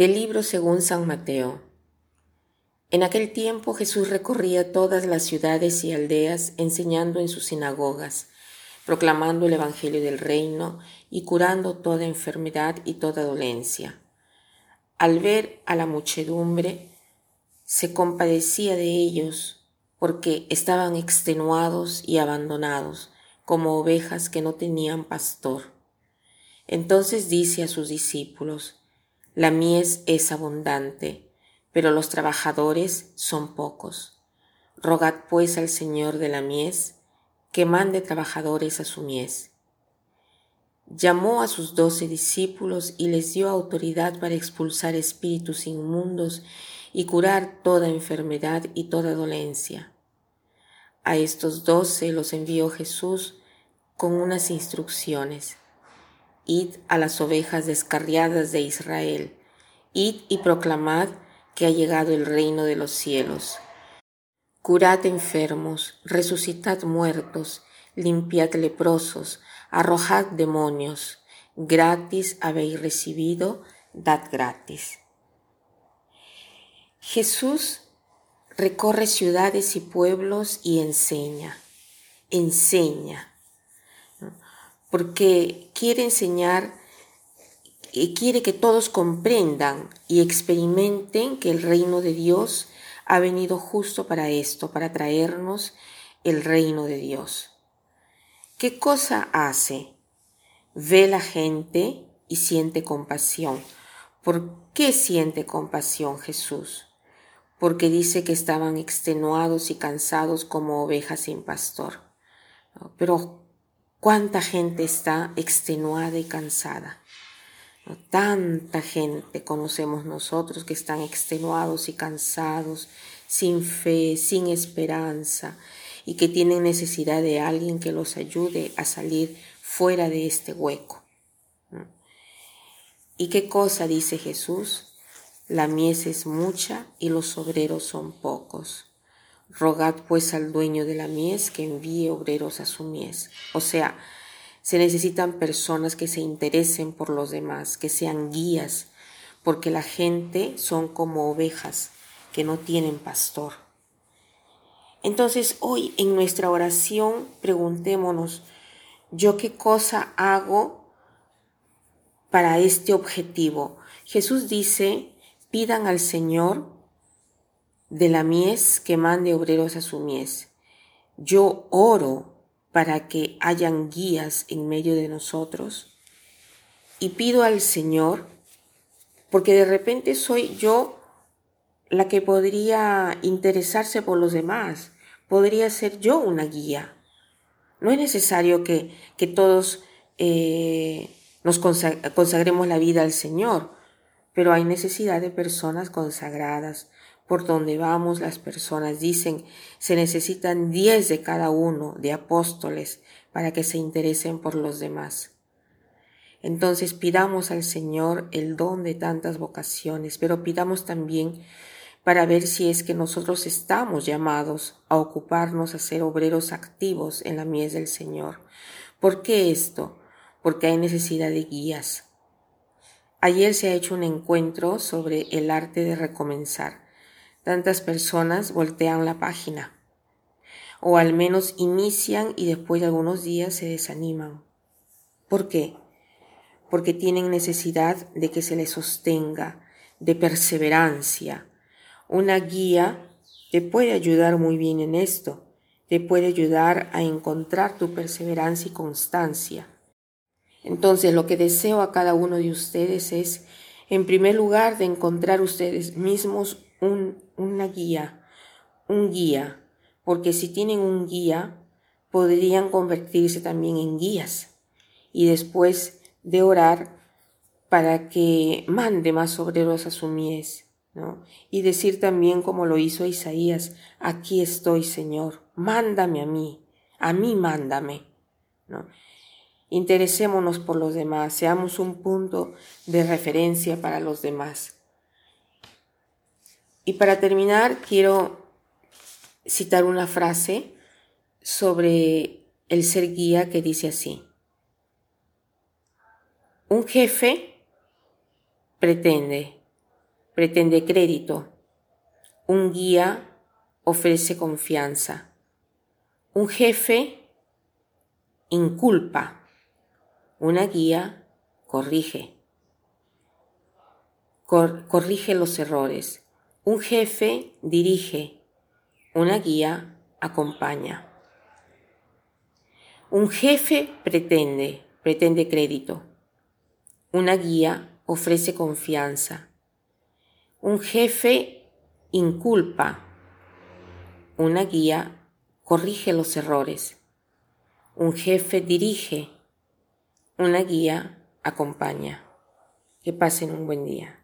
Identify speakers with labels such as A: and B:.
A: Del libro según San Mateo. En aquel tiempo Jesús recorría todas las ciudades y aldeas enseñando en sus sinagogas, proclamando el Evangelio del reino y curando toda enfermedad y toda dolencia. Al ver a la muchedumbre, se compadecía de ellos porque estaban extenuados y abandonados como ovejas que no tenían pastor. Entonces dice a sus discípulos, la mies es abundante, pero los trabajadores son pocos. Rogad pues al Señor de la mies que mande trabajadores a su mies. Llamó a sus doce discípulos y les dio autoridad para expulsar espíritus inmundos y curar toda enfermedad y toda dolencia. A estos doce los envió Jesús con unas instrucciones. Id a las ovejas descarriadas de Israel, id y proclamad que ha llegado el reino de los cielos. Curad enfermos, resucitad muertos, limpiad leprosos, arrojad demonios, gratis habéis recibido, dad gratis. Jesús recorre ciudades y pueblos y enseña, enseña porque quiere enseñar y quiere que todos comprendan y experimenten que el reino de Dios ha venido justo para esto, para traernos el reino de Dios. ¿Qué cosa hace? Ve la gente y siente compasión. ¿Por qué siente compasión Jesús? Porque dice que estaban extenuados y cansados como ovejas sin pastor. Pero cuánta gente está extenuada y cansada. Tanta gente conocemos nosotros que están extenuados y cansados, sin fe, sin esperanza y que tienen necesidad de alguien que los ayude a salir fuera de este hueco. ¿Y qué cosa dice Jesús? La mies es mucha y los obreros son pocos. Rogad pues al dueño de la mies que envíe obreros a su mies. O sea, se necesitan personas que se interesen por los demás, que sean guías, porque la gente son como ovejas que no tienen pastor. Entonces hoy en nuestra oración preguntémonos, ¿yo qué cosa hago para este objetivo? Jesús dice, pidan al Señor de la mies que mande obreros a su mies. Yo oro para que hayan guías en medio de nosotros y pido al Señor, porque de repente soy yo la que podría interesarse por los demás, podría ser yo una guía. No es necesario que, que todos eh, nos consagremos la vida al Señor, pero hay necesidad de personas consagradas, por donde vamos las personas dicen se necesitan diez de cada uno de apóstoles para que se interesen por los demás. Entonces pidamos al Señor el don de tantas vocaciones, pero pidamos también para ver si es que nosotros estamos llamados a ocuparnos a ser obreros activos en la mies del Señor. ¿Por qué esto? Porque hay necesidad de guías. Ayer se ha hecho un encuentro sobre el arte de recomenzar. Tantas personas voltean la página o al menos inician y después de algunos días se desaniman. ¿Por qué? Porque tienen necesidad de que se les sostenga, de perseverancia. Una guía te puede ayudar muy bien en esto, te puede ayudar a encontrar tu perseverancia y constancia. Entonces lo que deseo a cada uno de ustedes es, en primer lugar, de encontrar ustedes mismos un, una guía, un guía, porque si tienen un guía, podrían convertirse también en guías y después de orar para que mande más obreros a su mies, ¿no? Y decir también como lo hizo Isaías, aquí estoy, Señor, mándame a mí, a mí mándame, ¿no? Interesémonos por los demás, seamos un punto de referencia para los demás. Y para terminar, quiero citar una frase sobre el ser guía que dice así. Un jefe pretende pretende crédito. Un guía ofrece confianza. Un jefe inculpa. Una guía corrige. corrige los errores. Un jefe dirige. Una guía acompaña. Un jefe pretende, pretende crédito. Una guía ofrece confianza. Un jefe inculpa. Una guía corrige los errores. Un jefe dirige. Una guía acompaña. Que pasen un buen día.